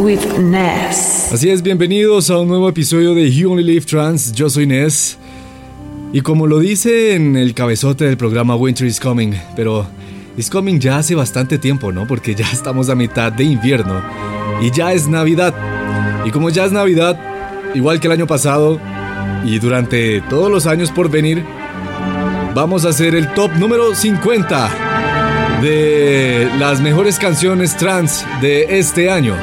with Ness. Así es, bienvenidos a un nuevo episodio de You Only Live Trans. Yo soy Ness. Y como lo dice en el cabezote del programa Winter is Coming, pero is coming ya hace bastante tiempo, ¿no? Porque ya estamos a mitad de invierno y ya es Navidad. Y como ya es Navidad, igual que el año pasado y durante todos los años por venir, vamos a hacer el top número 50 de las mejores canciones trans de este año.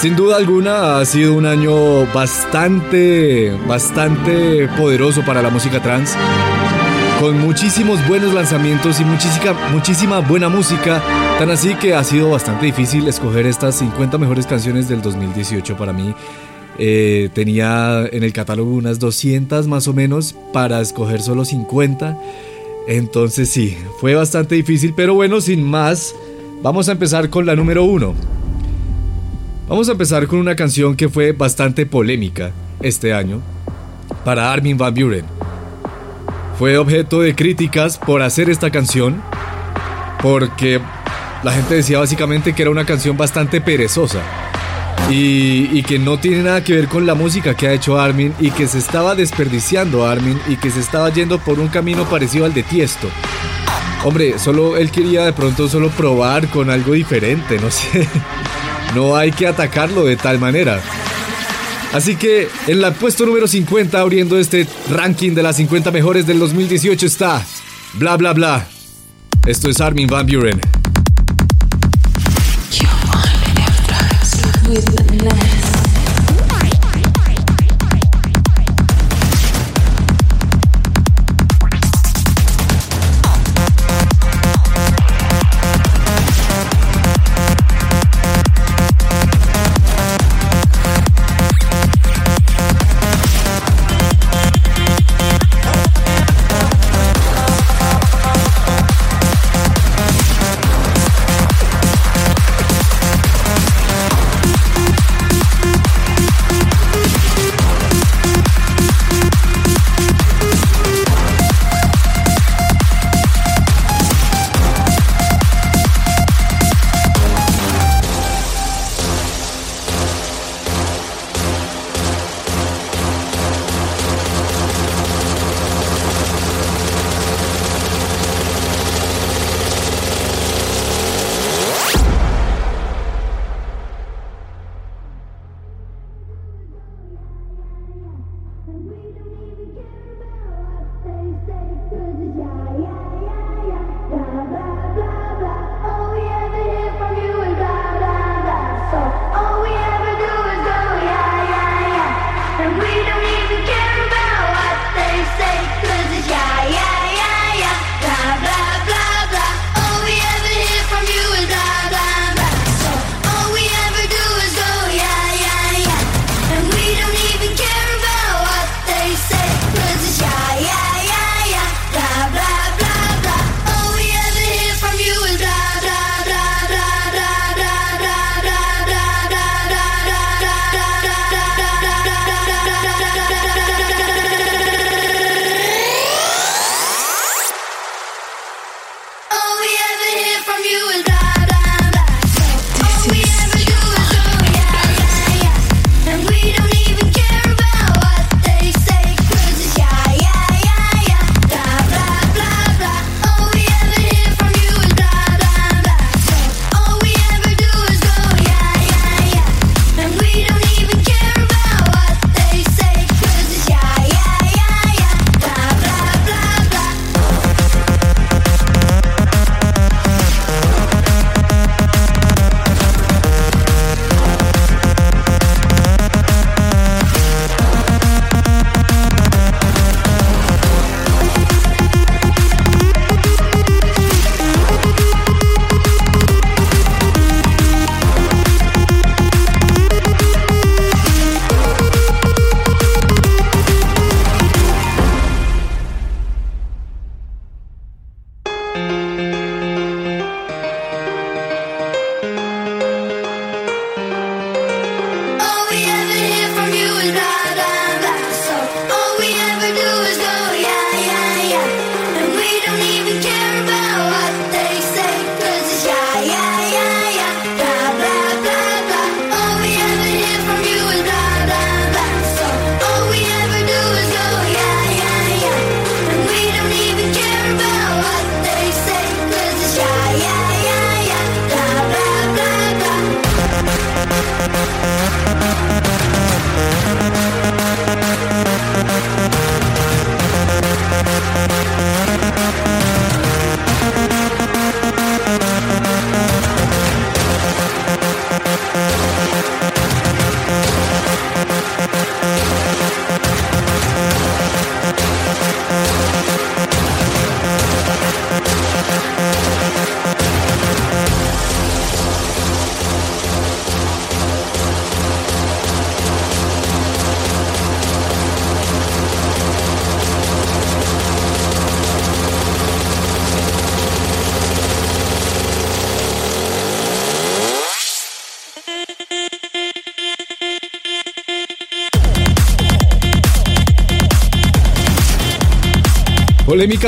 Sin duda alguna ha sido un año bastante, bastante poderoso para la música trans, con muchísimos buenos lanzamientos y muchísima, muchísima buena música, tan así que ha sido bastante difícil escoger estas 50 mejores canciones del 2018 para mí. Eh, tenía en el catálogo unas 200 más o menos para escoger solo 50. Entonces sí, fue bastante difícil, pero bueno, sin más, vamos a empezar con la número uno. Vamos a empezar con una canción que fue bastante polémica este año para Armin Van Buren. Fue objeto de críticas por hacer esta canción porque la gente decía básicamente que era una canción bastante perezosa y, que no tiene nada que ver con la música que ha hecho Armin y que se estaba desperdiciando Armin y que se estaba yendo por un camino parecido al de Tiesto. Hombre, solo él quería de pronto solo probar con algo diferente, no sé. No hay que atacarlo de tal manera. Así que en la puesto número 50 abriendo este ranking de las 50 mejores del 2018 está Bla Bla Bla. Esto es Armin Van Buren.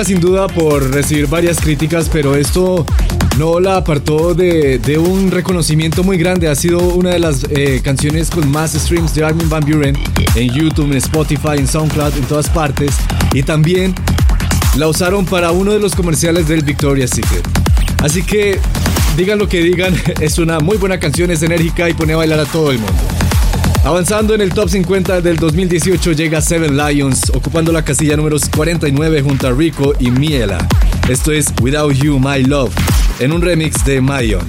Sin duda por recibir varias críticas, pero esto no la apartó de, un reconocimiento muy grande. Ha sido una de las eh, canciones con más streams de Armin Van Buren en YouTube, en Spotify, en SoundCloud, en todas partes. Y también la usaron para uno de los comerciales del Victoria's Secret. Así que digan lo que digan, es una muy buena canción, es enérgica y pone a bailar a todo el mundo. Avanzando en el top 50 del 2018 llega Seven Lions, ocupando la casilla número 49 junto a Rico y Miela. Esto es Without You, My Love, en un remix de Mayon.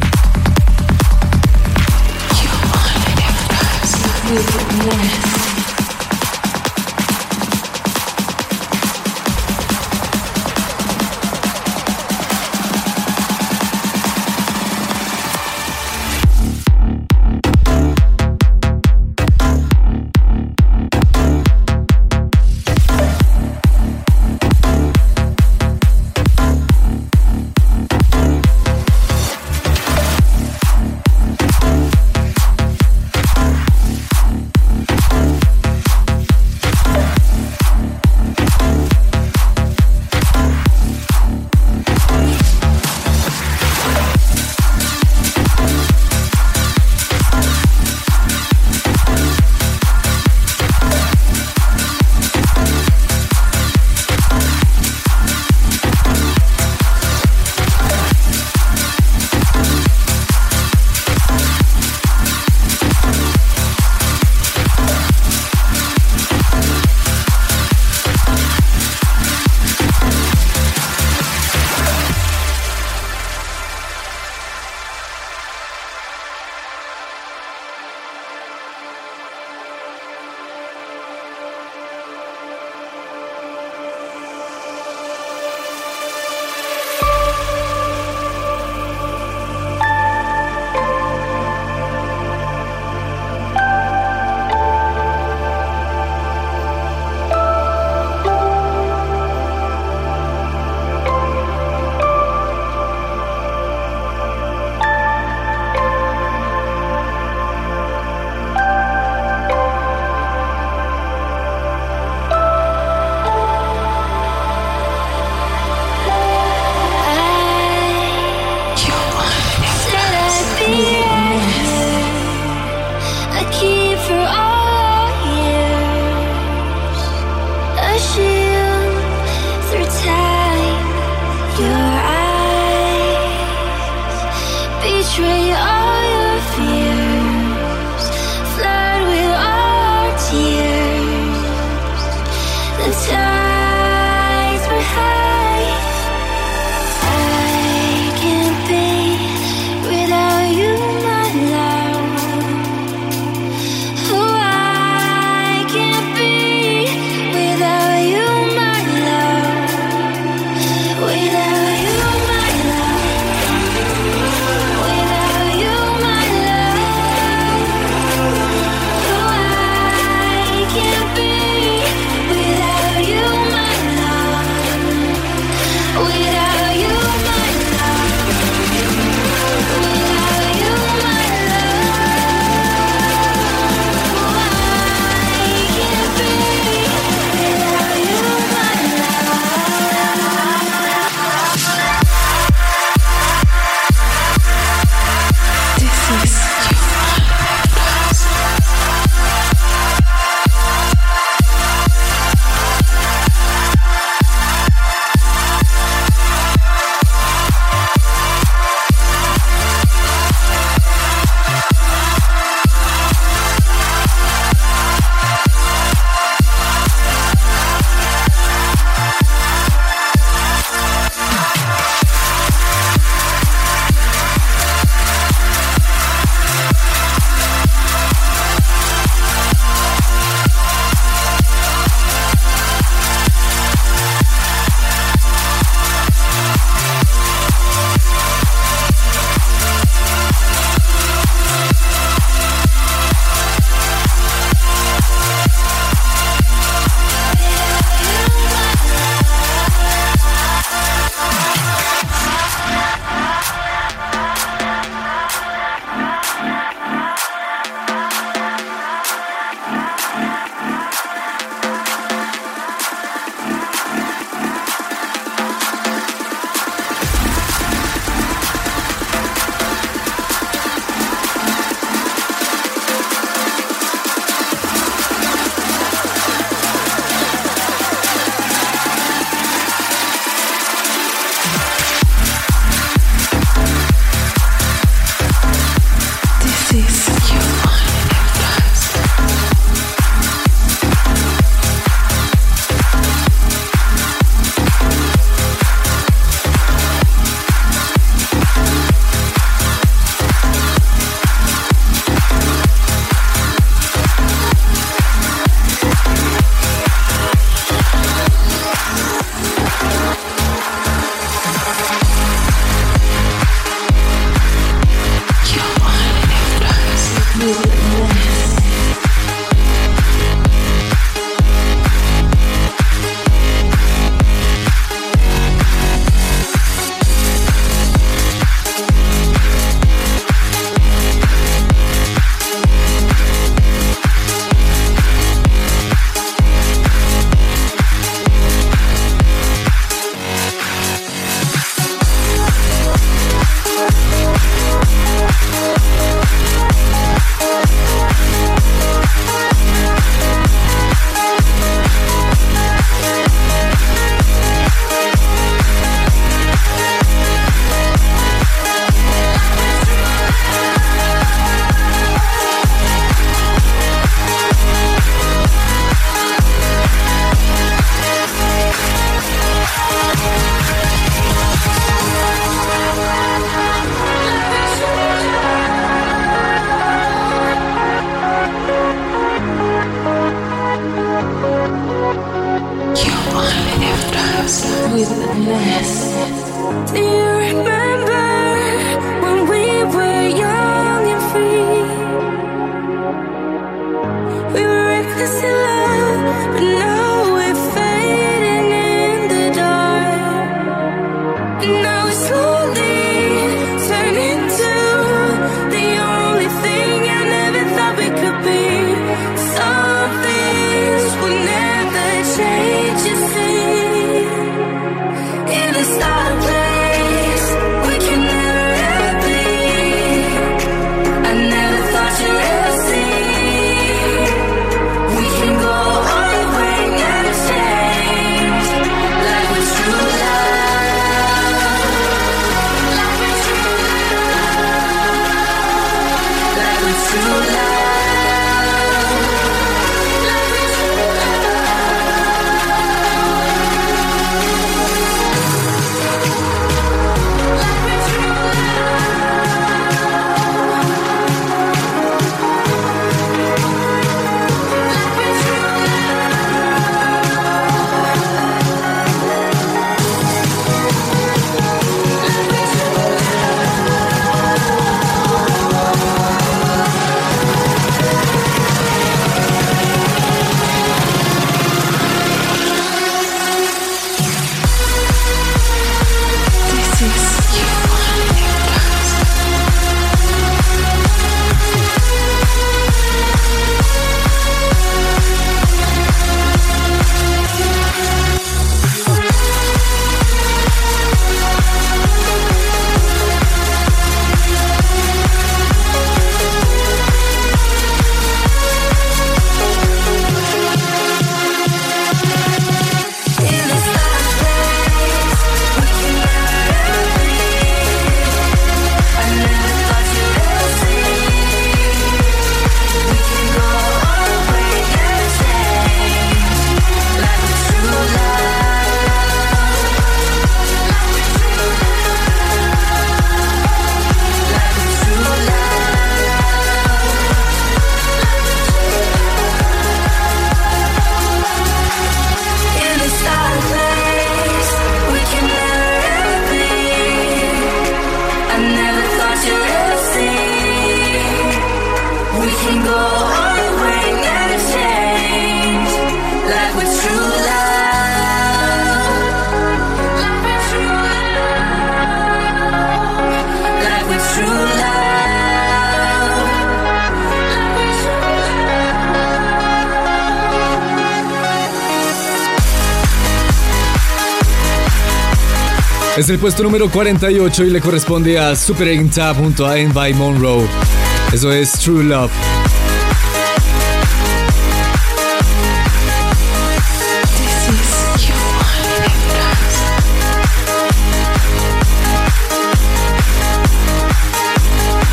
Es el puesto número 48 y le corresponde a Super Tap junto a Envy Monroe. Eso es True Love.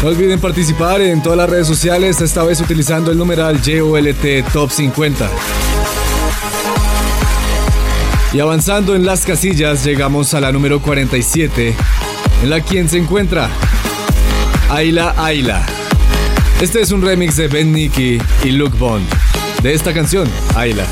No olviden participar en todas las redes sociales, esta vez utilizando el numeral JOLT Top 50. Y avanzando en las casillas, llegamos a la número 47, en la quien se encuentra Ayla Ayla. Este es un remix de Ben Nicky y Luke Bond de esta canción, Ayla.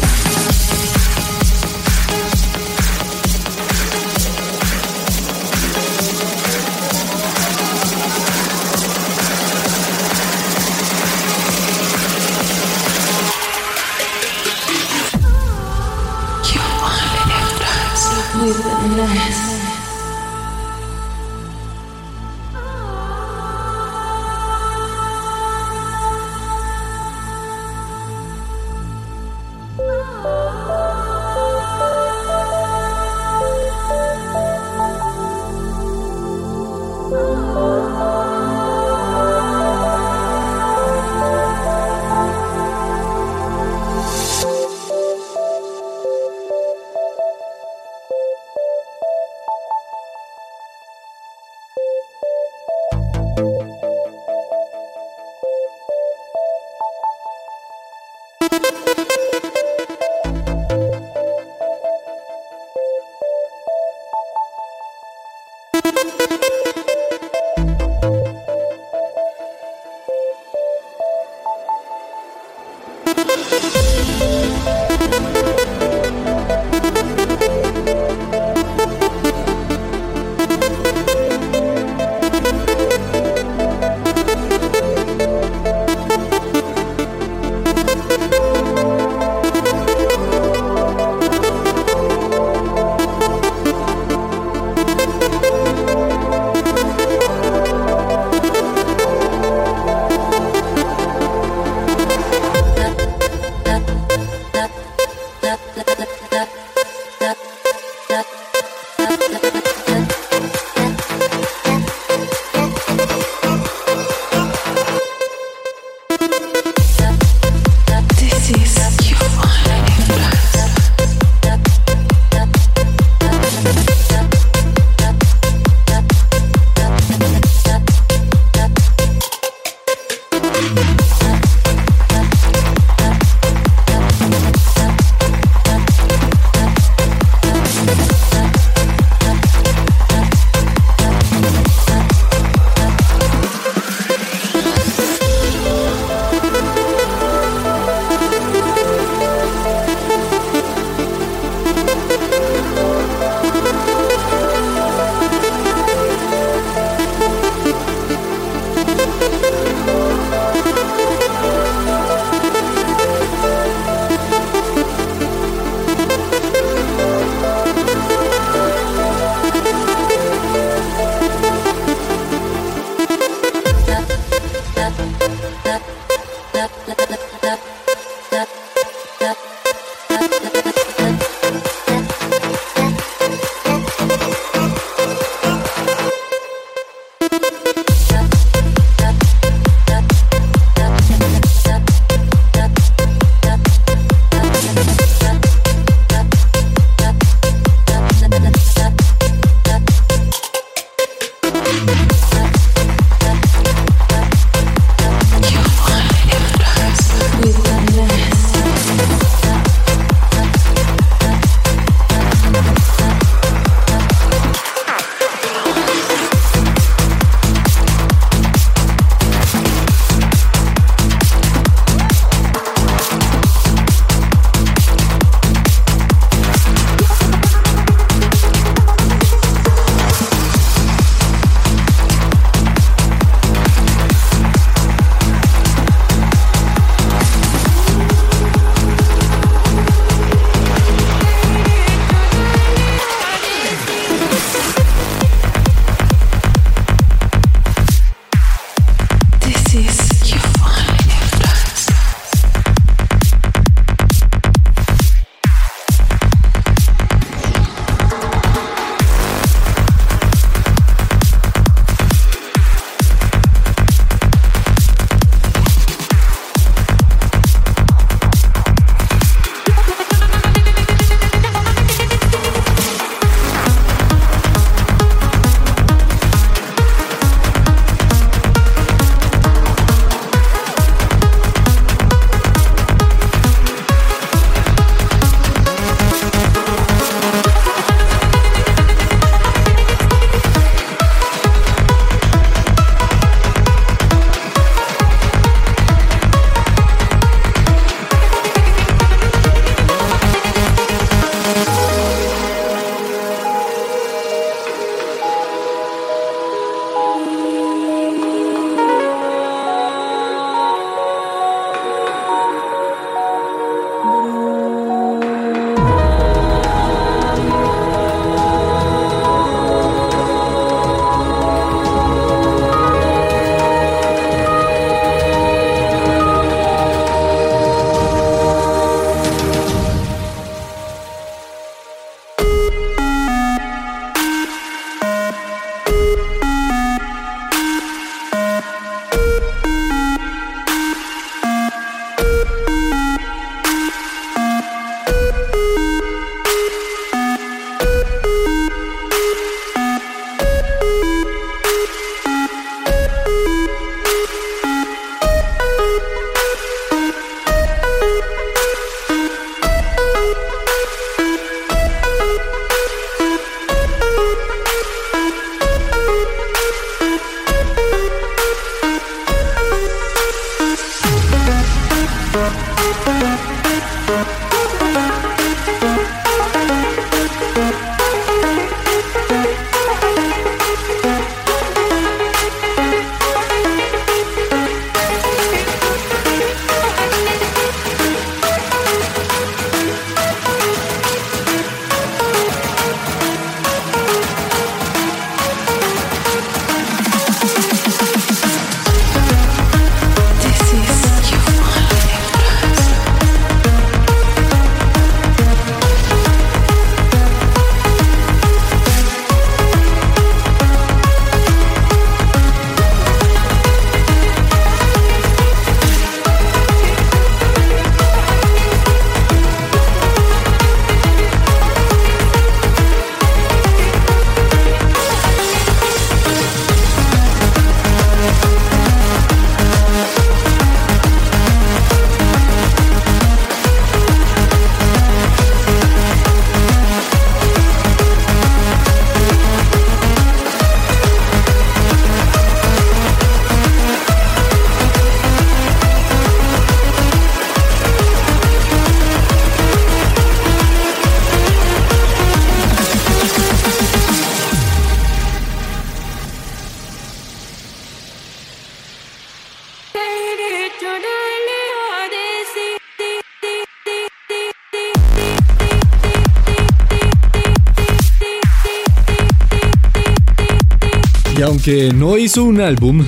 Aunque no hizo un álbum,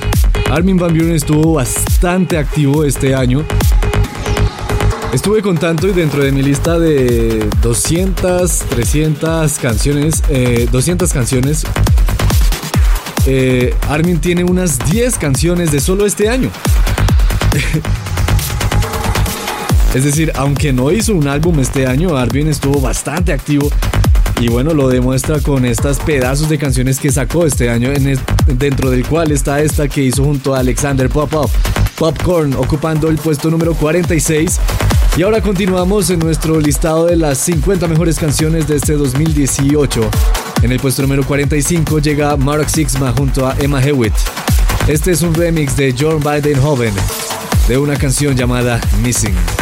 Armin Van Buren estuvo bastante activo este año. Estuve contando y dentro de mi lista de 200, 300 canciones, 200 eh, canciones, eh, Armin tiene unas 10 canciones de solo este año. es decir, aunque no hizo un álbum este año, Armin estuvo bastante activo y bueno, lo demuestra con estas pedazos de canciones que sacó este año, en dentro del cual está esta que hizo junto a Alexander Popov, Popcorn, ocupando el puesto número 46. Y ahora continuamos en nuestro listado de las 50 mejores canciones de este 2018. En el puesto número 45 llega Mark Sixma junto a Emma Hewitt. Este es un remix de John Bidenhoven de una canción llamada Missing.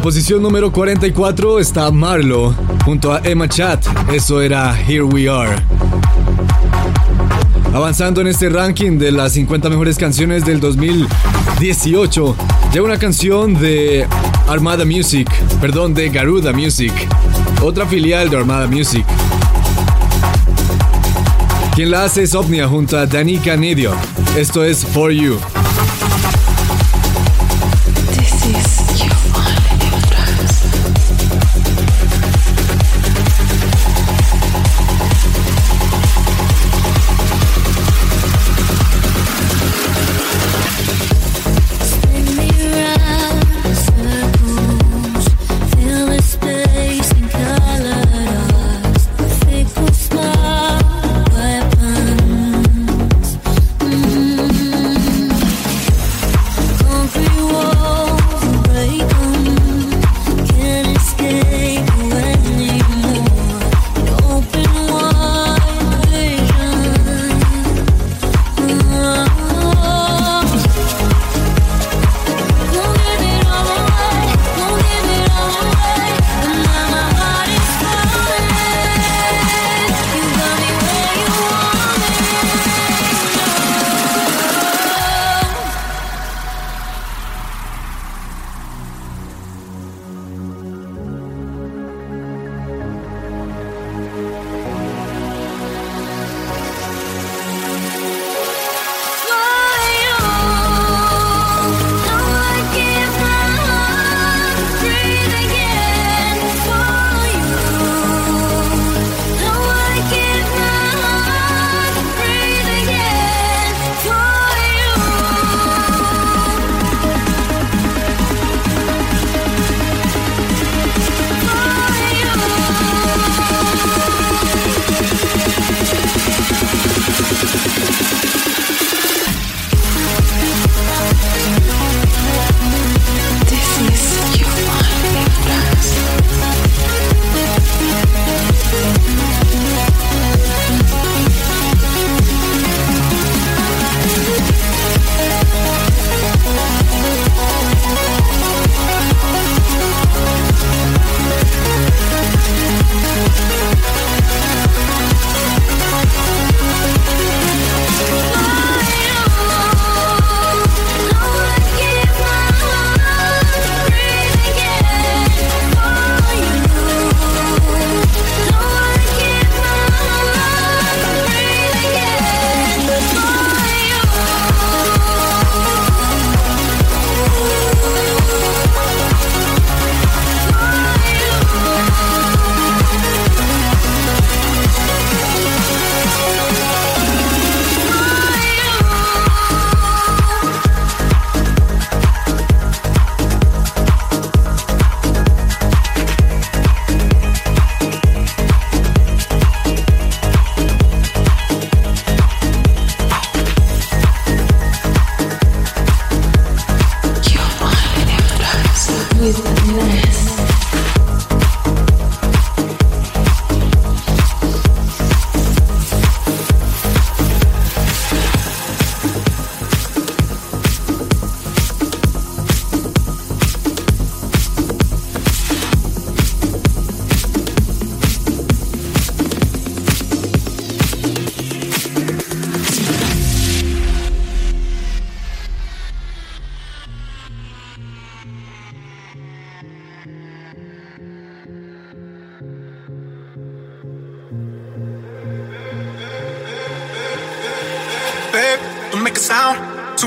Posición número 44 está Marlo junto a Emma Chat. Eso era Here We Are. Avanzando en este ranking de las 50 mejores canciones del 2018, llega una canción de Armada Music, perdón, de Garuda Music, otra filial de Armada Music. Quien la hace es Omnia junto a Danica Nidio. Esto es For You.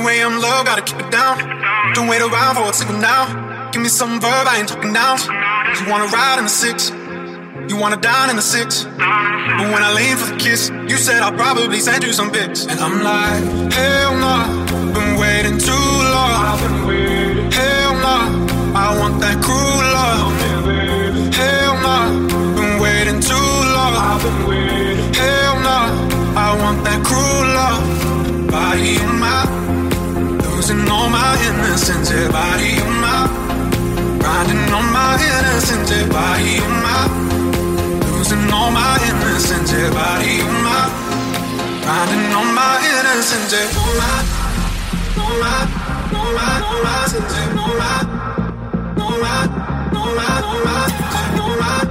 2 a.m. love, gotta keep it down. Don't wait around for a signal now. Give me some verb, I ain't talking down. You wanna ride in the six, you wanna dine in the six. But when I lean for the kiss, you said I'll probably send you some pics. And I'm like, hell nah, been waiting too long. Hell nah, I want that cruel love. Hell nah, been waiting too long. Hell nah, I want that cruel love. Body of my, losing all my innocence. Yeah, body of my, grinding on my innocence. Yeah, body of my, losing all my innocence. Yeah, body of my, grinding on my innocence. Oh my, oh my, oh my, oh my, oh my, oh my, oh my, oh my, oh my.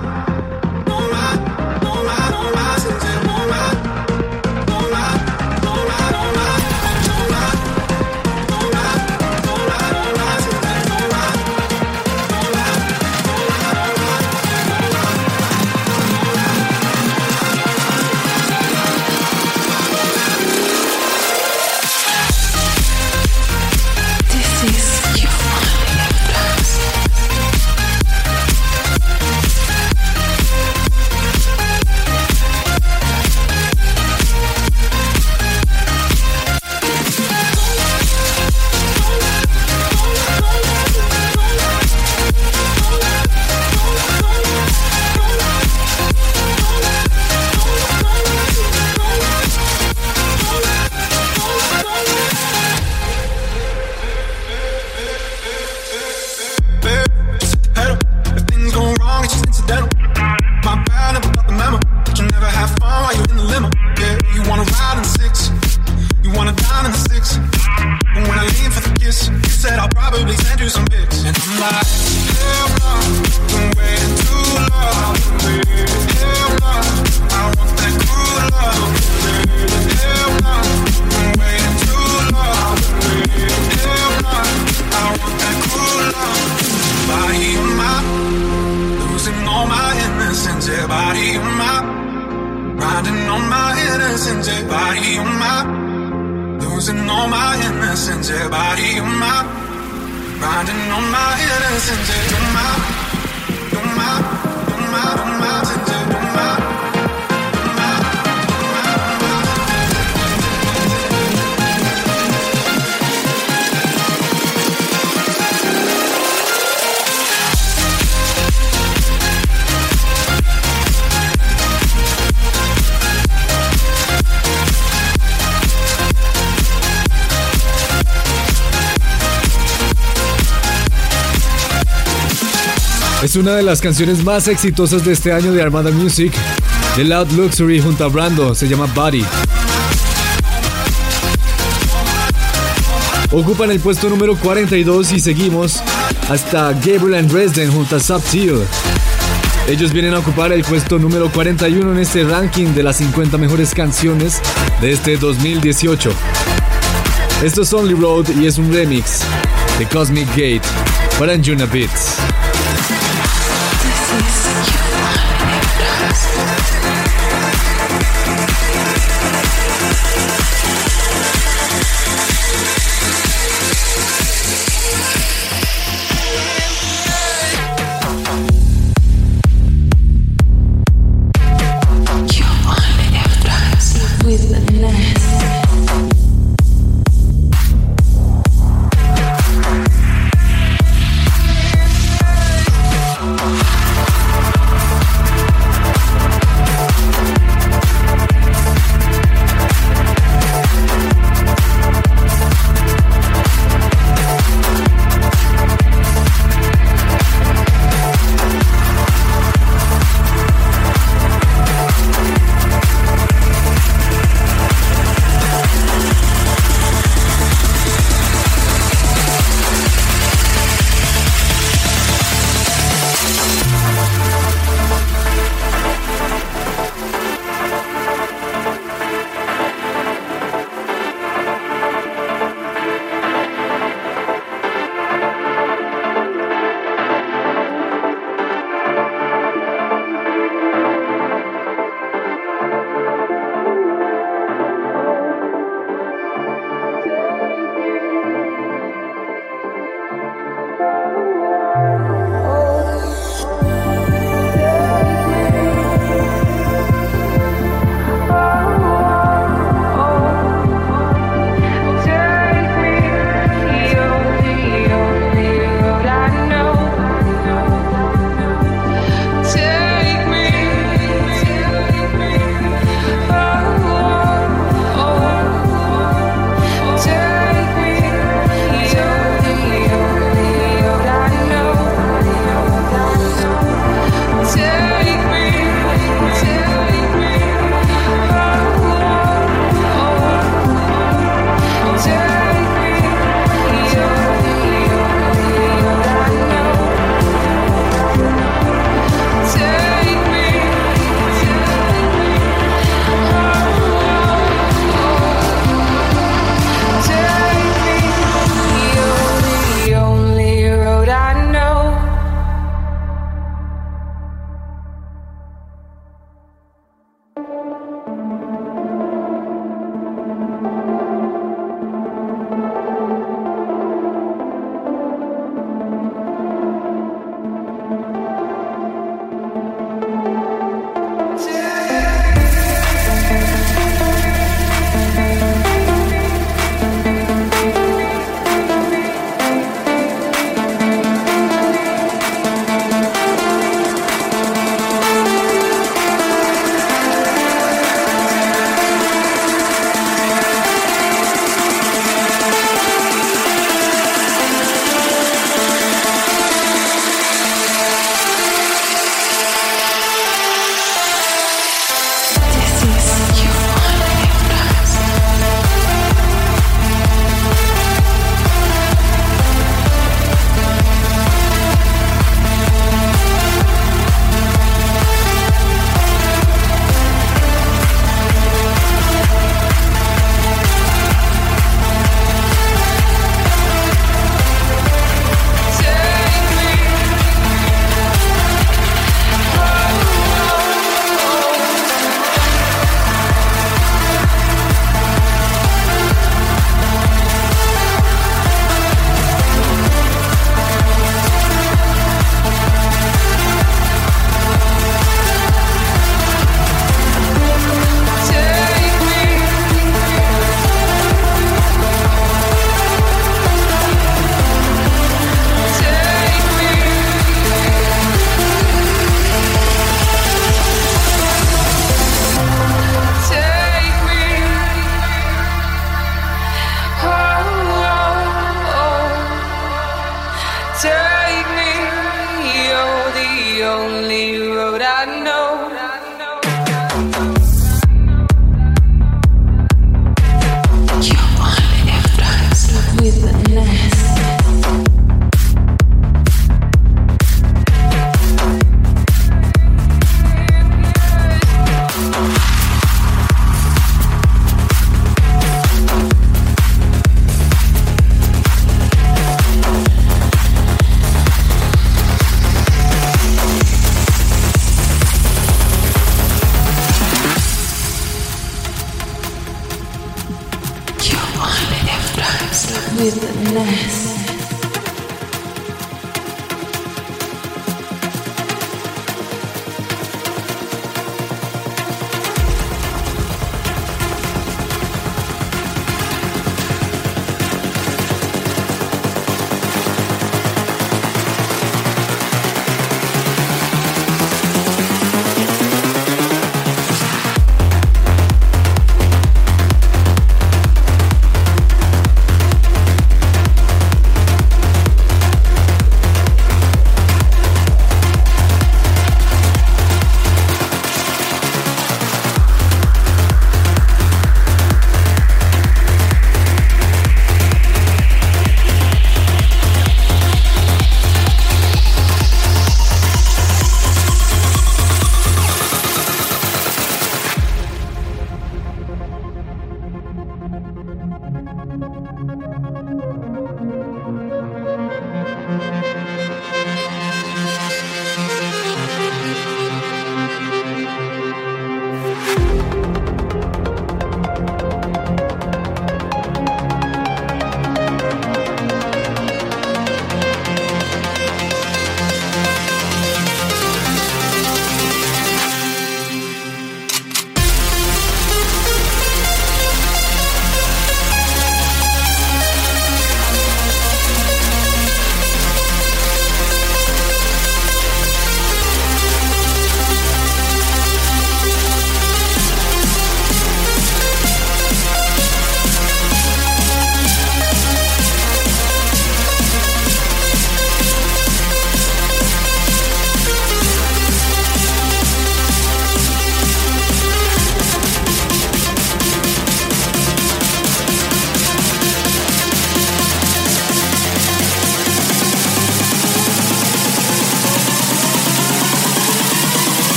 Es una de las canciones más exitosas de este año de Armada Music, de Loud Luxury junto a Brando, se llama Body. Ocupan el puesto número 42 y seguimos hasta Gabriel and Dresden junto a Subtil. Ellos vienen a ocupar el puesto número 41 en este ranking de las 50 mejores canciones de este 2018. Esto es Only Road y es un remix de Cosmic Gate para Anjuna Beats. Podcast.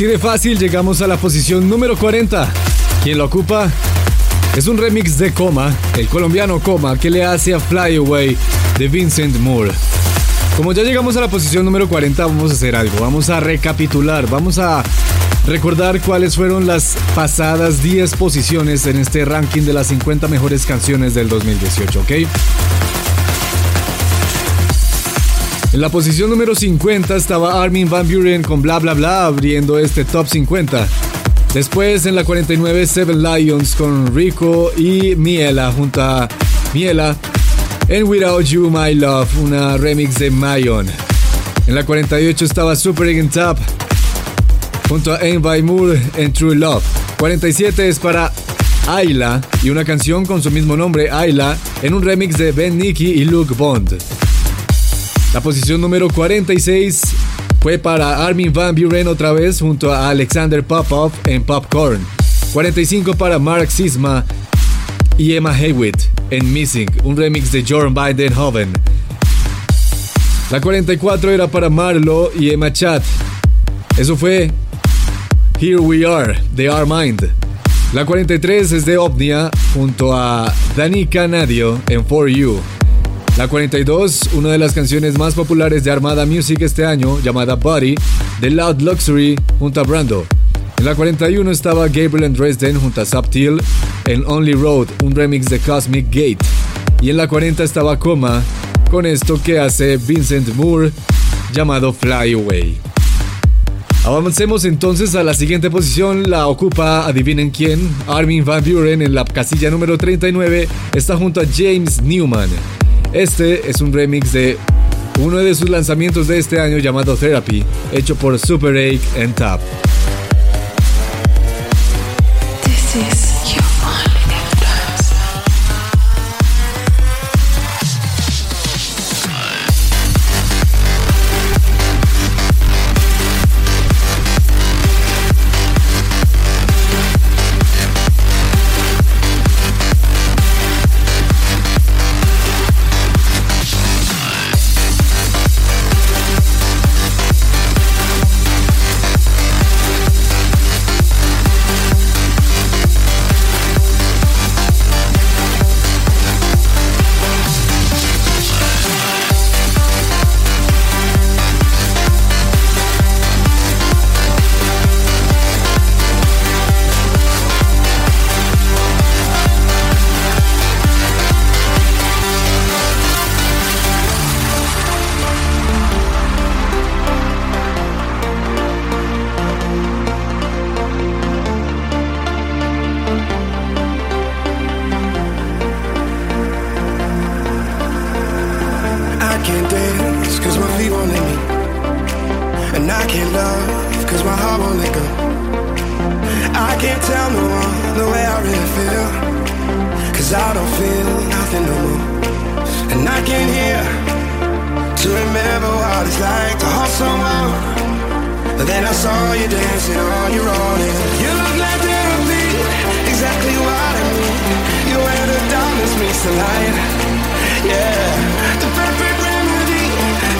Así de fácil llegamos a la posición número 40. Quien lo ocupa es un remix de Coma, el colombiano Coma, que le hace a Fly Away de Vincent Moore. Como ya llegamos a la posición número 40, vamos a hacer algo. Vamos a recapitular, vamos a recordar cuáles fueron las pasadas 10 posiciones en este ranking de las 50 mejores canciones del 2018, ¿ok? En la posición número 50 estaba Armin Van Buren con Bla Bla Bla abriendo este top 50. Después en la 49 Seven Lions con Rico y Miela junto a Miela en Without You My Love, una remix de Mayon. En la 48 estaba Super Egg Top junto a by Moore en True Love. 47 es para Ayla y una canción con su mismo nombre, Ayla, en un remix de Ben Nicky y Luke Bond. La posición número 46 fue para Armin Van Buren otra vez junto a Alexander Popov en Popcorn. 45 para Mark Sisma y Emma Hewitt en Missing, un remix de Jorn Bidenhoven. La 44 era para Marlo y Emma Chat. Eso fue Here We Are de Our Mind. La 43 es de Omnia junto a Dani Canadio en For You. La 42, una de las canciones más populares de Armada Music este año, llamada Body, de Loud Luxury junto a Brando. En la 41 estaba Gabriel and Dresden junto a Subtil en Only Road, un remix de Cosmic Gate. Y en la 40 estaba Coma con esto que hace Vincent Moore llamado Fly Away. Avancemos entonces a la siguiente posición, la ocupa, adivinen quién, Armin Van Buren en la casilla número 39, está junto a James Newman. Este es un remix de uno de sus lanzamientos de este año llamado Therapy, hecho por Super 8 and Tap. Can't dance cause my feet won't let me. And I can't love cause my heart won't let go. I can't tell no one the way I really feel. Cause I don't feel nothing no more. And I can't hear to remember what it's like to hold someone. But then I saw you dancing on your own. You look like therapy, exactly what I need. You're where the darkness meets the light. Yeah, the perfect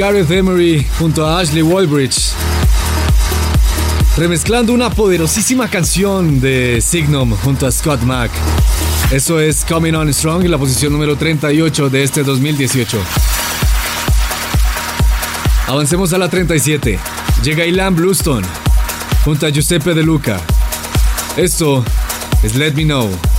Gareth Emery junto a Ashley Walbridge. Remezclando una poderosísima canción de Signum junto a Scott Mack. Eso es Coming On Strong en la posición número 38 de este 2018. Avancemos a la 37. Llega Ilan Bluestone junto a Giuseppe De Luca. Esto es Let Me Know.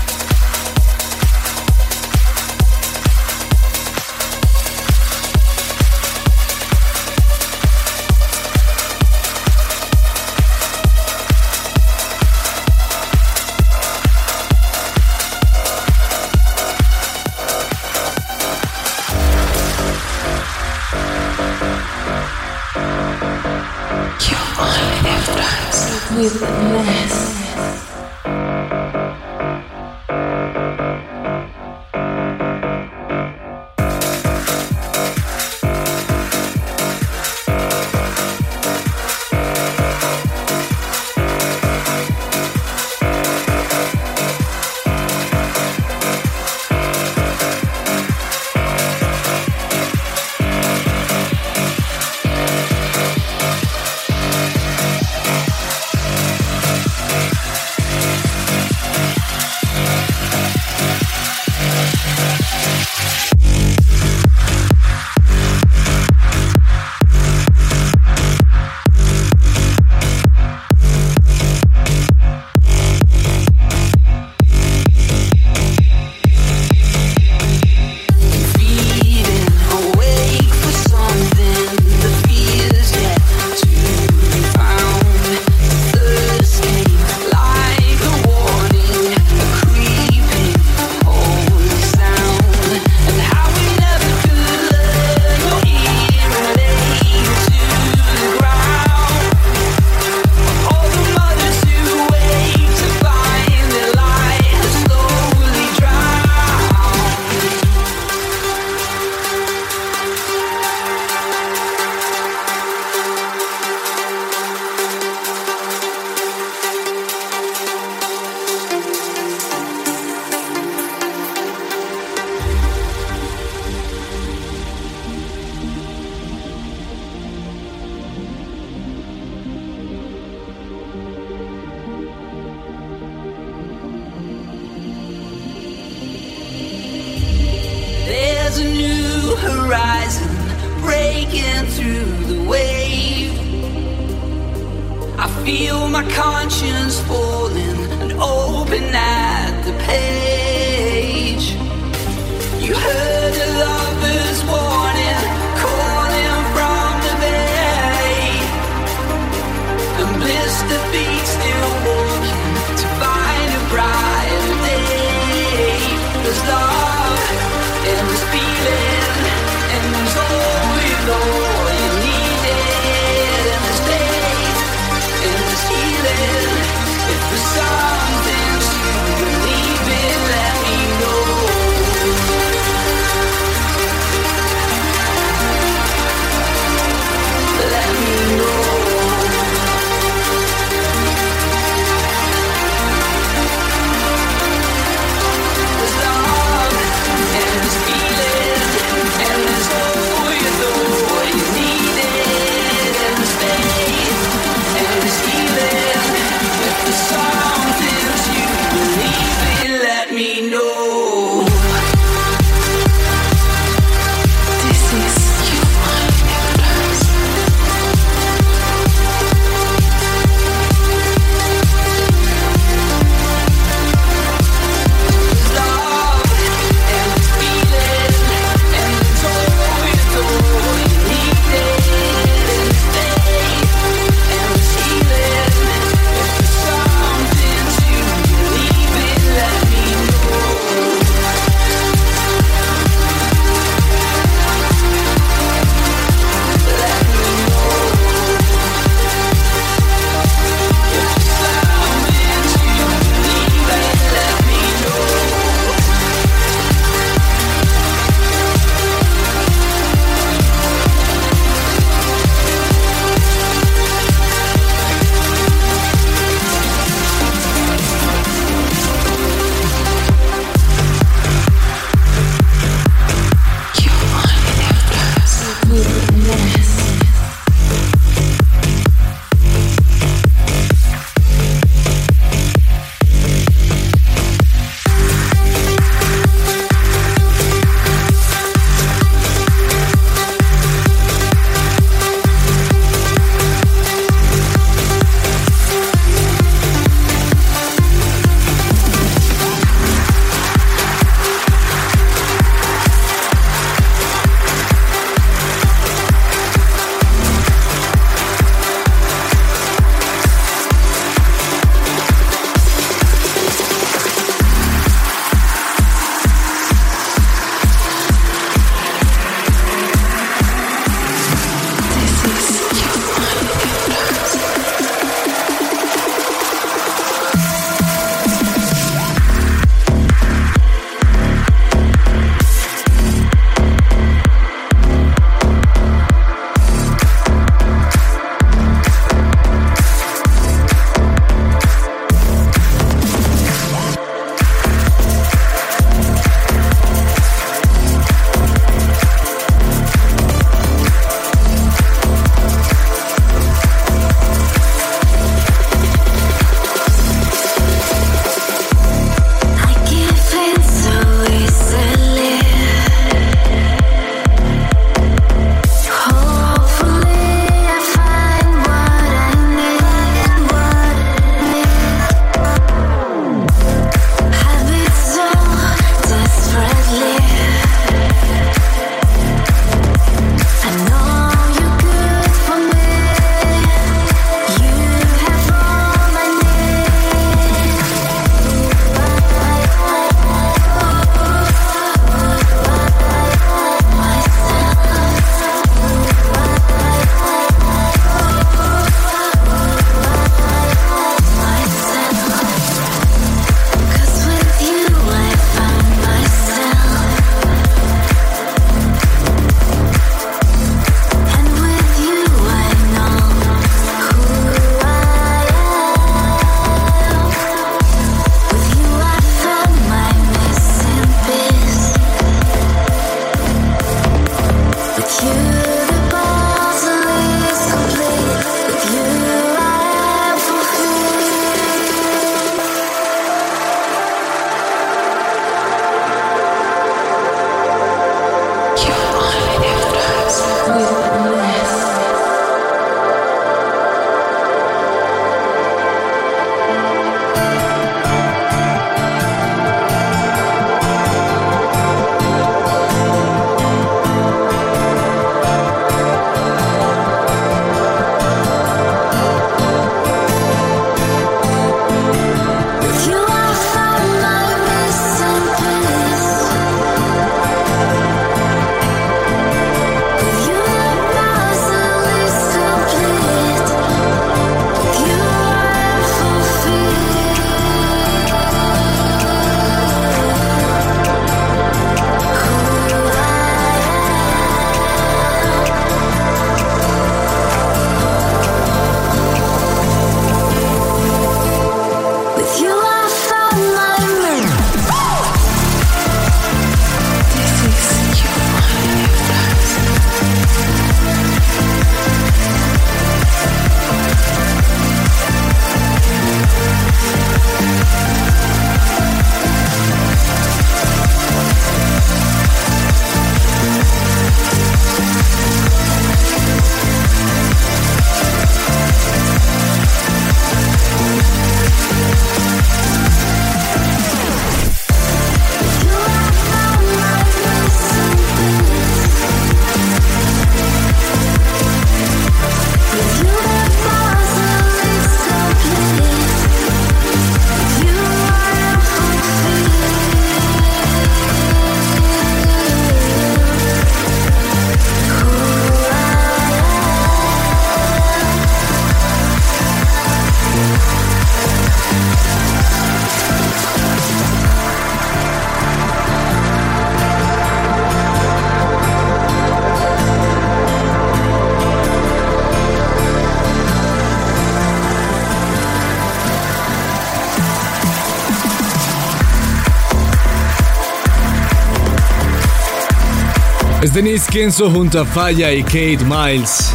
Es Denise Kenzo junto a Falla y Kate Miles,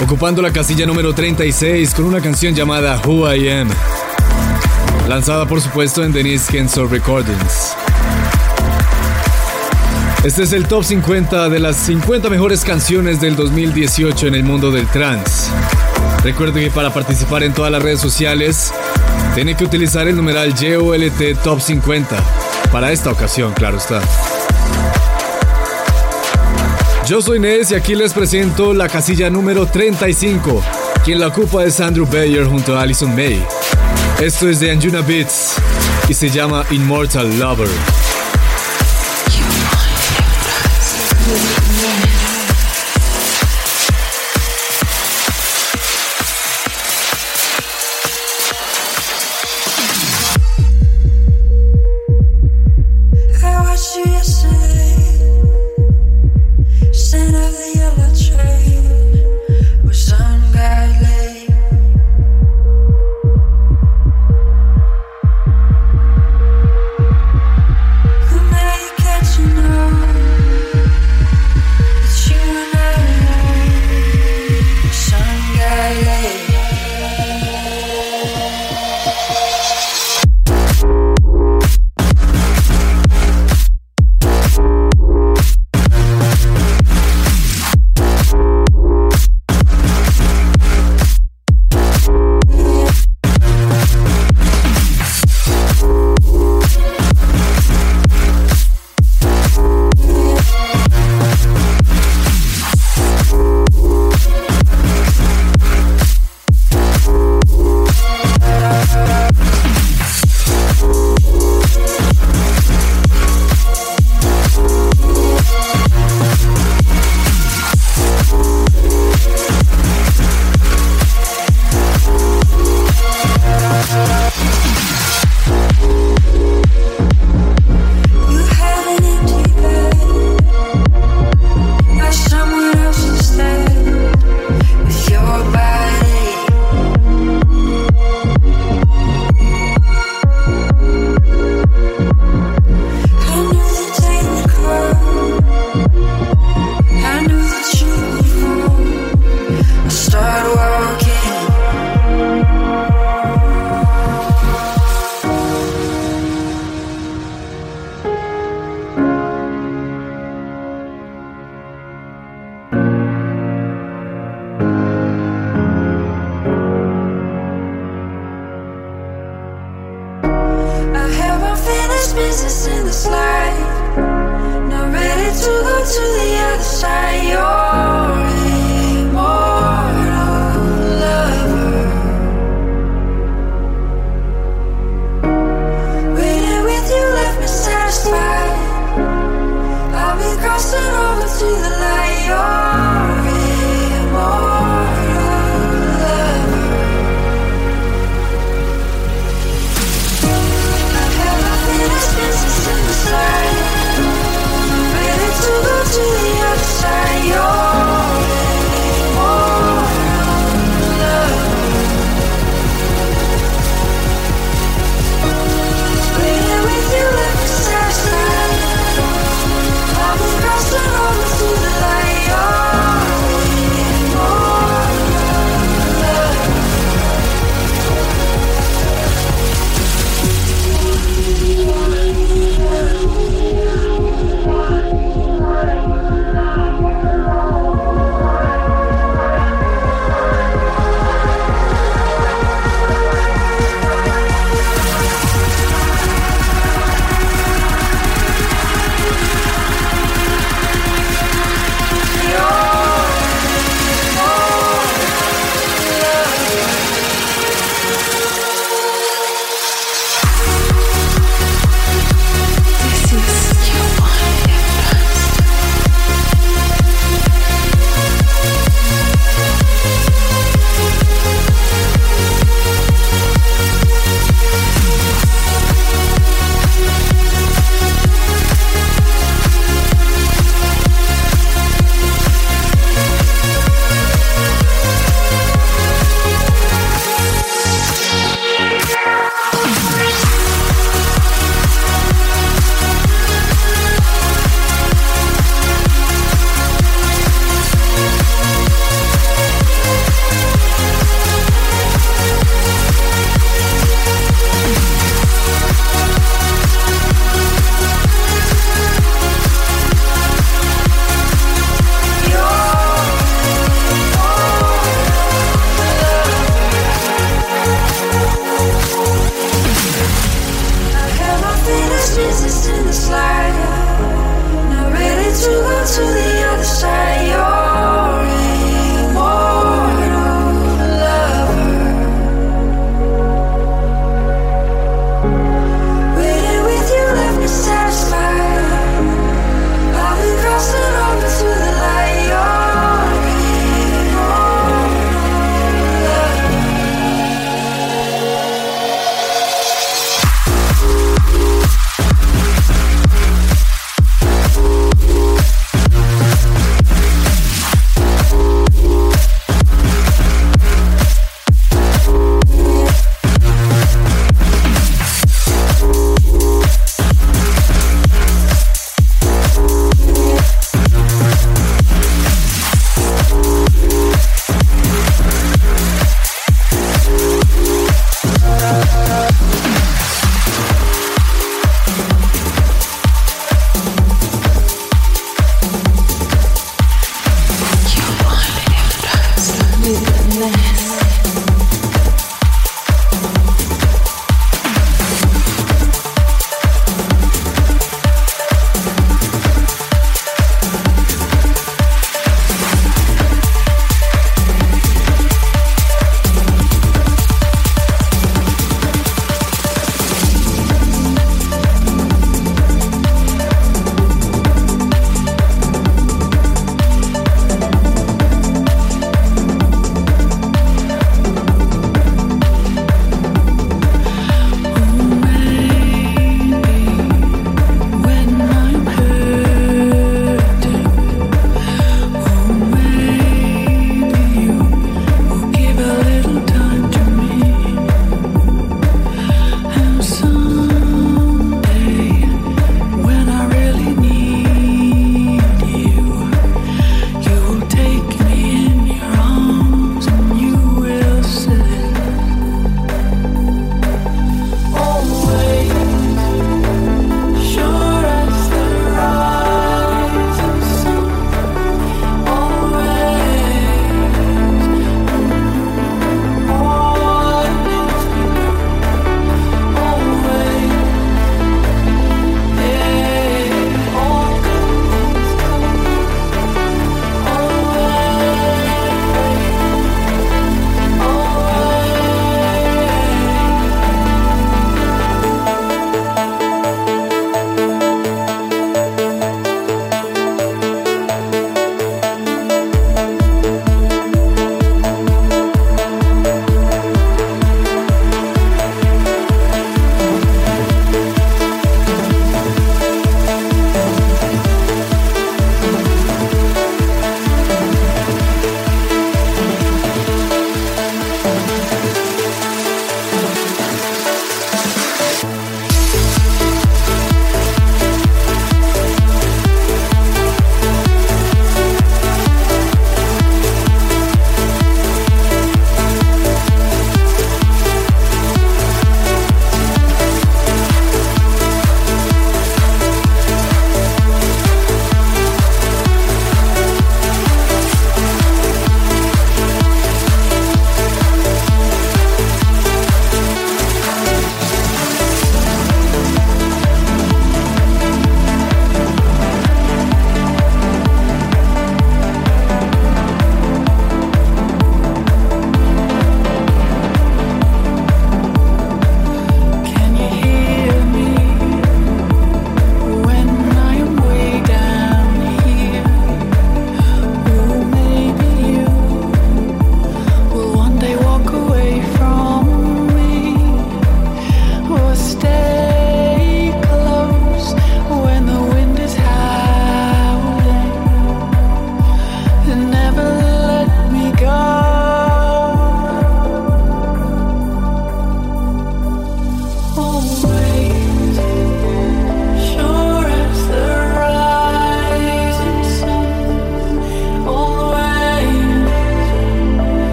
ocupando la casilla número 36 con una canción llamada Who I Am, lanzada por supuesto en Denise Kenzo Recordings. Este es el top 50 de las 50 mejores canciones del 2018 en el mundo del trance. Recuerde que para participar en todas las redes sociales, tiene que utilizar el numeral YOLT Top 50. Para esta ocasión, claro está. Yo soy Nes y aquí les presento la casilla número 35. Quien la ocupa es Andrew Bayer junto a Alison May. Esto es de Anjuna Beats y se llama Immortal Lover.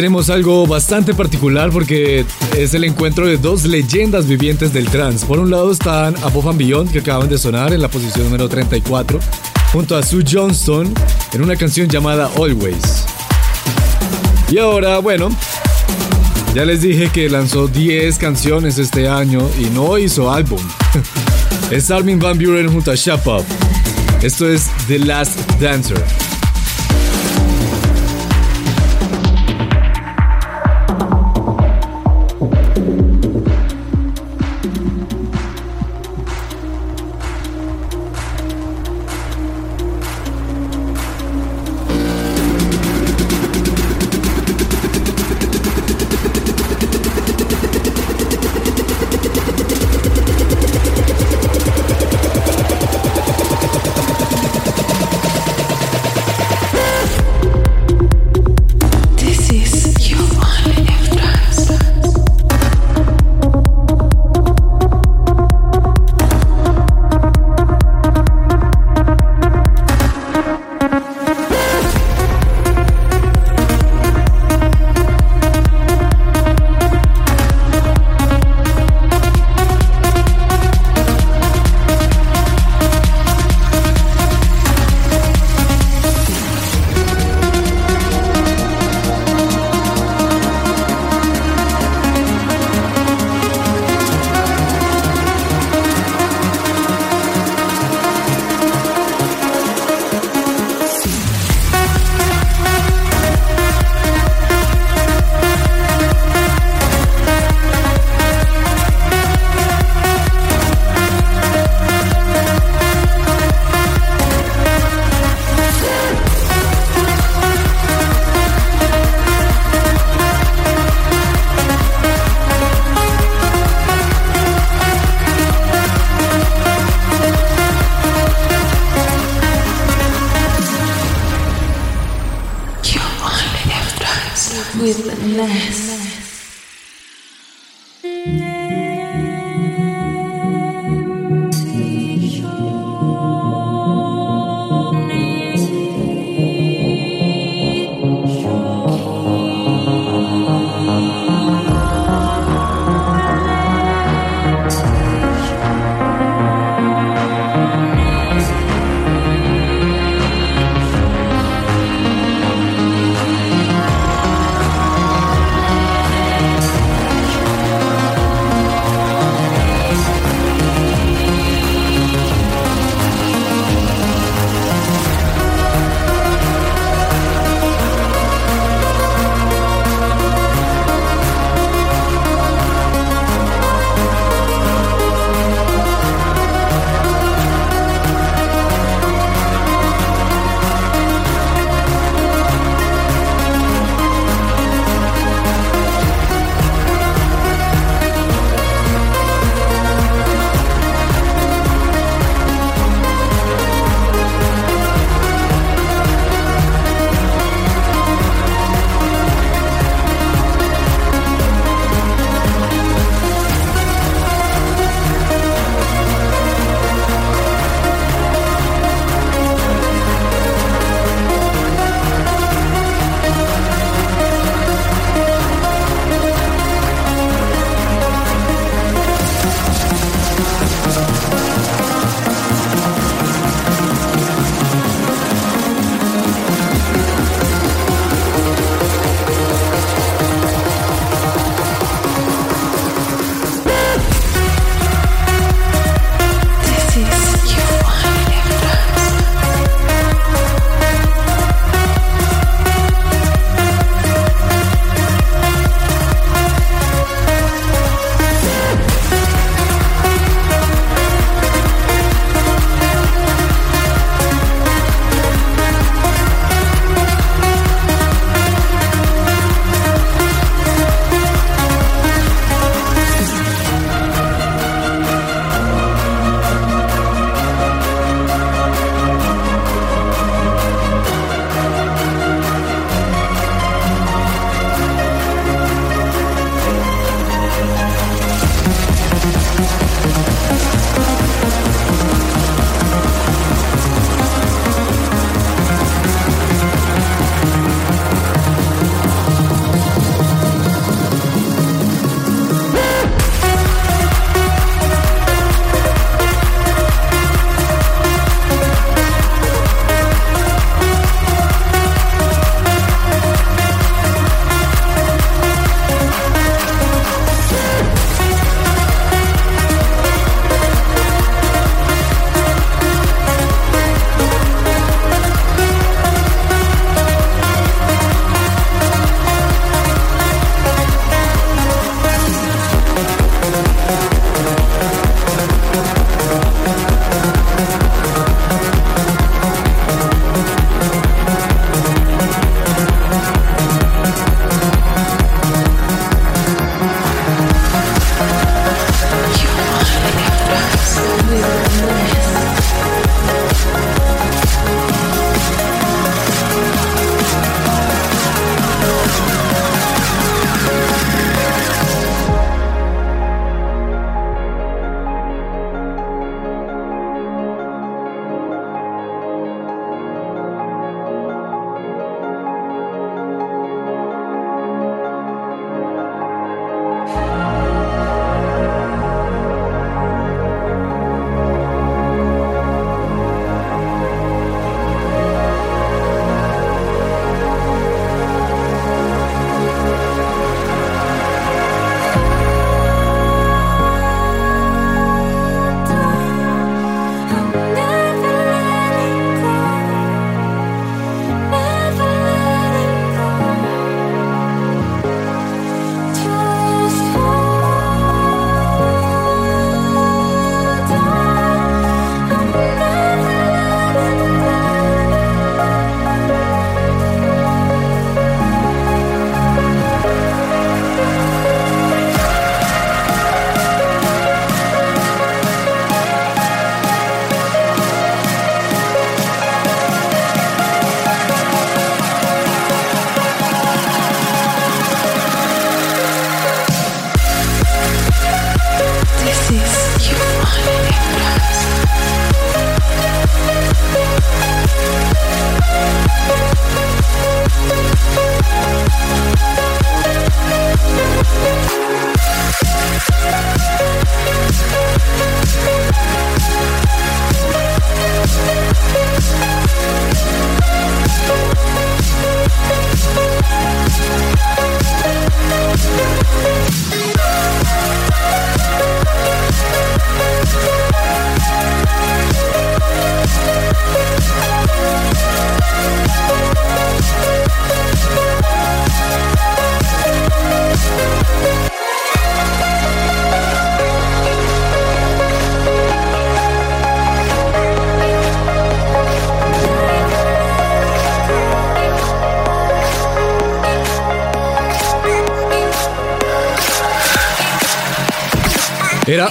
Tenemos algo bastante particular porque es el encuentro de dos leyendas vivientes del trance. Por un lado están Above Beyond, que acaban de sonar en la posición número 34, junto a Sue Johnston en una canción llamada Always. Y ahora, bueno, ya les dije que lanzó 10 canciones este año y no hizo álbum. es Armin Van Buren junto a Shut Up. Esto es The Last Dancer.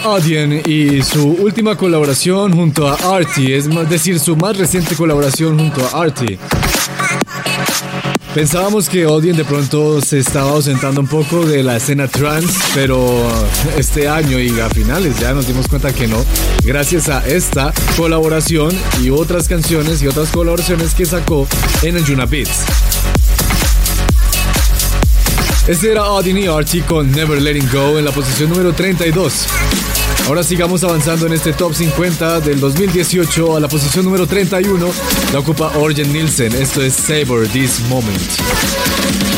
Audien y su última colaboración junto a Artie, es decir, su más reciente colaboración junto a Artie. Pensábamos que Odin de pronto se estaba ausentando un poco de la escena trance, pero este año y a finales ya nos dimos cuenta que no, gracias a esta colaboración y otras canciones y otras colaboraciones que sacó en el Beats. Este era Odin y con Never Letting Go en la posición número 32. Ahora sigamos avanzando en este top 50 del 2018 a la posición número 31. La ocupa Orgen Nielsen. Esto es Savor This Moment.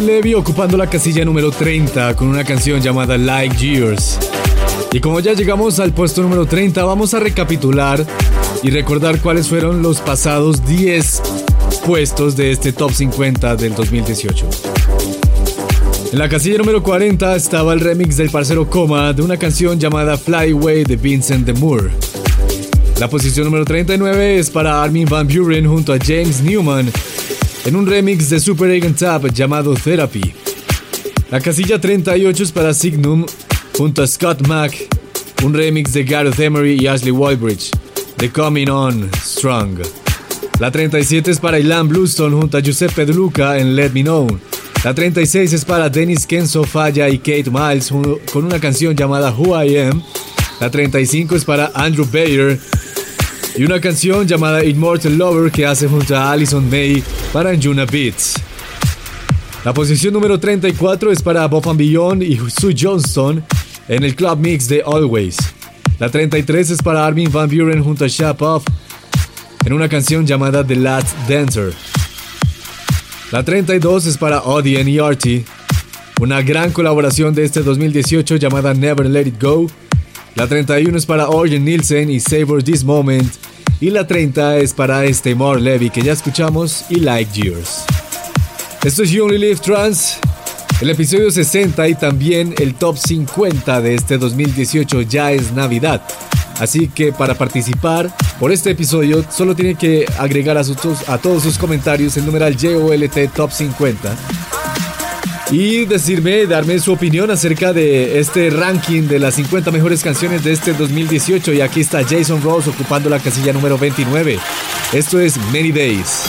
Levy ocupando la casilla número 30 con una canción llamada Like Years. Y como ya llegamos al puesto número 30, vamos a recapitular y recordar cuáles fueron los pasados 10 puestos de este top 50 del 2018. En la casilla número 40 estaba el remix del parcero Coma de una canción llamada Fly Away de Vincent de Moore. La posición número 39 es para Armin Van Buren junto a James Newman en un remix de Super Egg Tap llamado Therapy. La casilla 38 es para Signum junto a Scott Mack, un remix de Gareth Emery y Ashley Walbridge, The Coming On Strong. La 37 es para Ilan Bluestone junto a Giuseppe Luca en Let Me Know. La 36 es para Dennis Kenzo Falla y Kate Miles con una canción llamada Who I Am. La 35 es para Andrew Bayer y una canción llamada Immortal Lover que hace junto a Alison May para Anjuna Beats. La posición número 34 es para Bob Beyond y Sue Johnston en el club mix de Always. La 33 es para Armin Van Buren junto a Shap Off en una canción llamada The Last Dancer. La 32 es para Odie y Artie, una gran colaboración de este 2018 llamada Never Let It Go la 31 es para Orgen Nielsen y Savor This Moment. Y la 30 es para este More Levy que ya escuchamos y Like Years. Esto es You Only Live Trans, el episodio 60 y también el top 50 de este 2018 ya es Navidad. Así que para participar por este episodio solo tiene que agregar a, a todos sus comentarios el numeral JOLT Top 50 y decirme, darme su opinión acerca de este ranking de las 50 mejores canciones de este 2018. Y aquí está Jason Rose ocupando la casilla número 29. Esto es Many Days.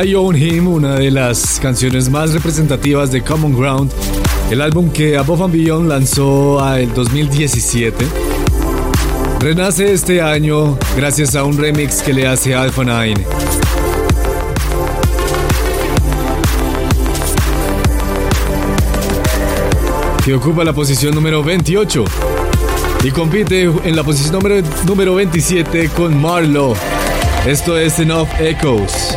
My Own Him, una de las canciones más representativas de Common Ground, el álbum que Above and Beyond lanzó en 2017. Renace este año gracias a un remix que le hace Alpha 9. Que ocupa la posición número 28 y compite en la posición número, número 27 con Marlo. Esto es Enough Echoes.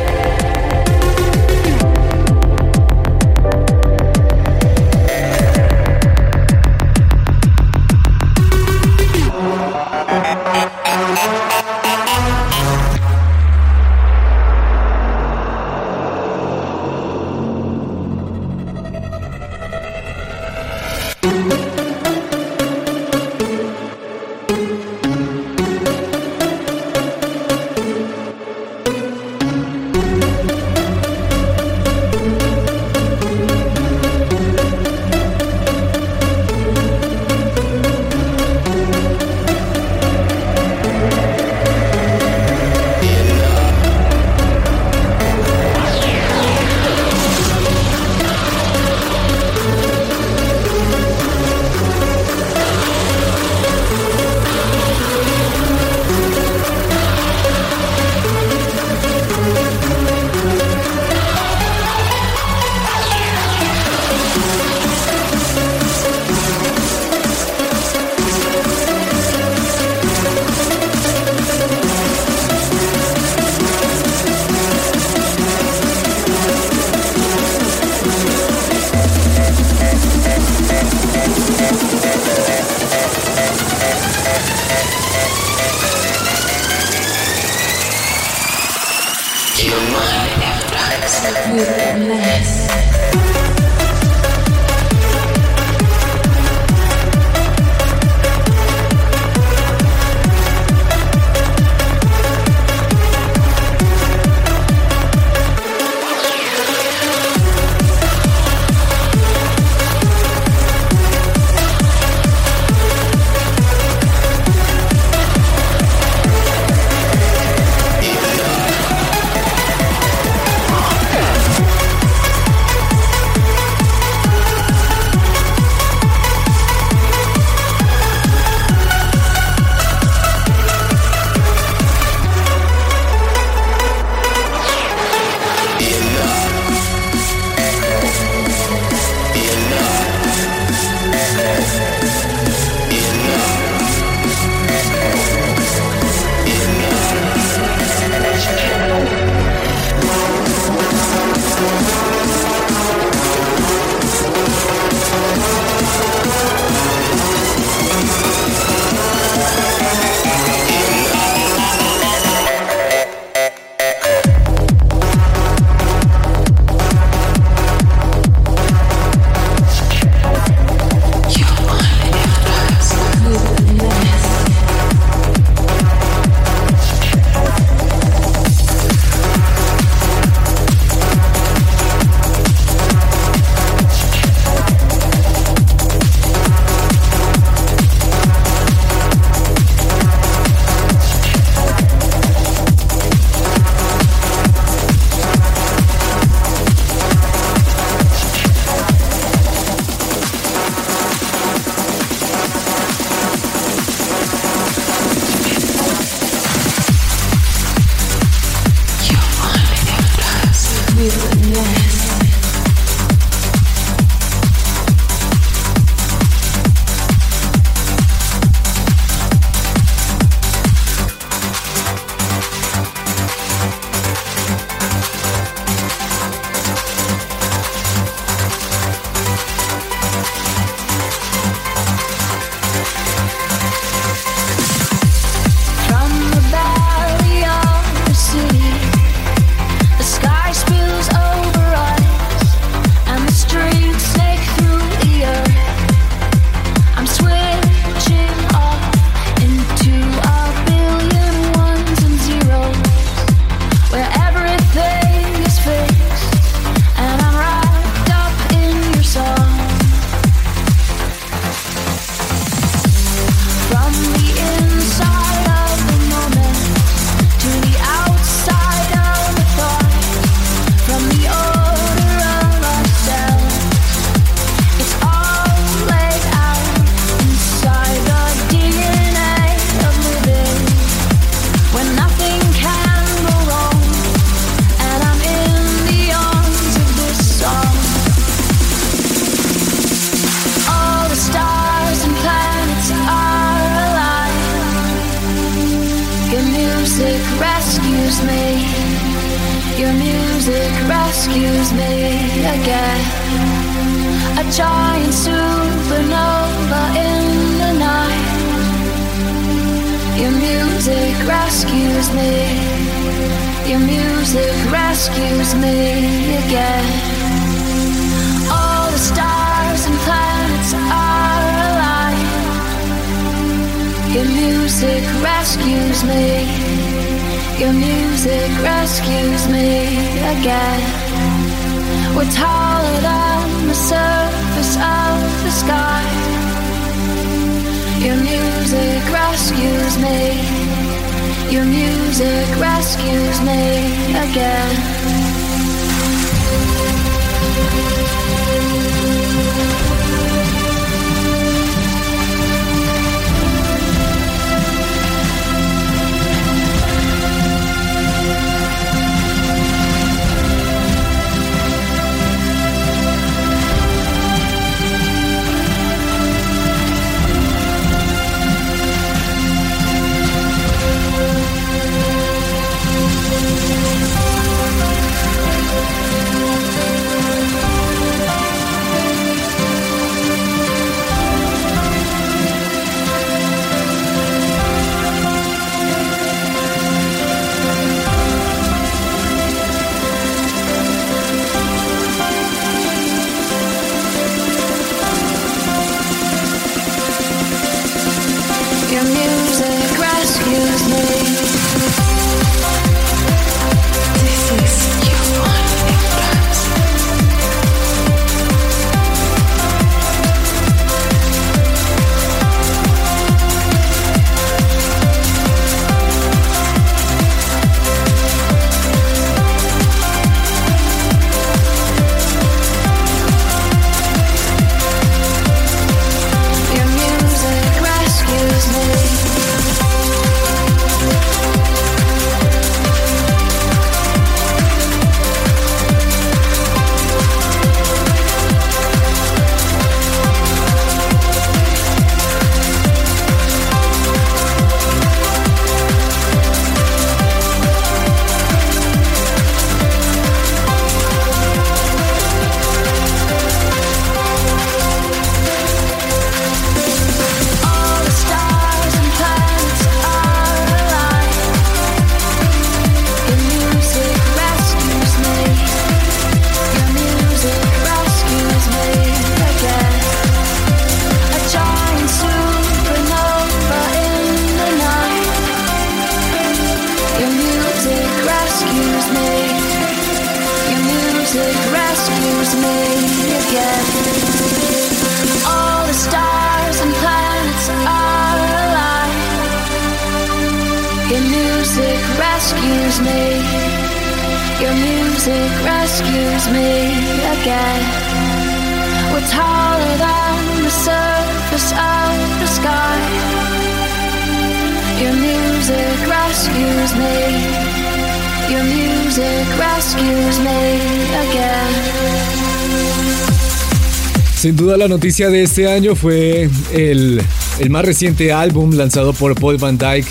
La noticia de este año fue el, el más reciente álbum lanzado por Paul Van Dyke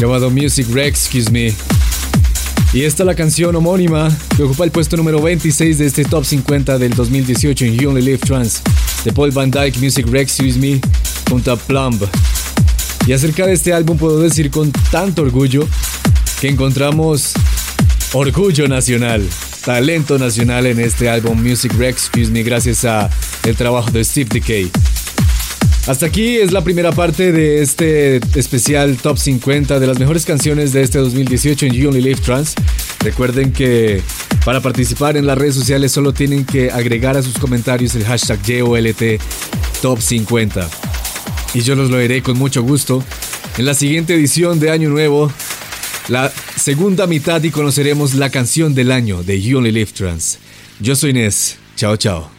llamado Music Rescues Me. Y esta es la canción homónima que ocupa el puesto número 26 de este top 50 del 2018 en You Only Live Trans de Paul Van Dyke Music Rescues Me junto a Plumb. Y acerca de este álbum puedo decir con tanto orgullo que encontramos orgullo nacional, talento nacional en este álbum Music Rescues Me gracias a el trabajo de Steve Decay. Hasta aquí es la primera parte de este especial Top 50 de las mejores canciones de este 2018 en You Only Live Trans. Recuerden que para participar en las redes sociales solo tienen que agregar a sus comentarios el hashtag YOLT Top 50. Y yo los lo haré con mucho gusto. En la siguiente edición de Año Nuevo, la segunda mitad y conoceremos la canción del año de You Only Live Trans. Yo soy Inés. Chao, chao.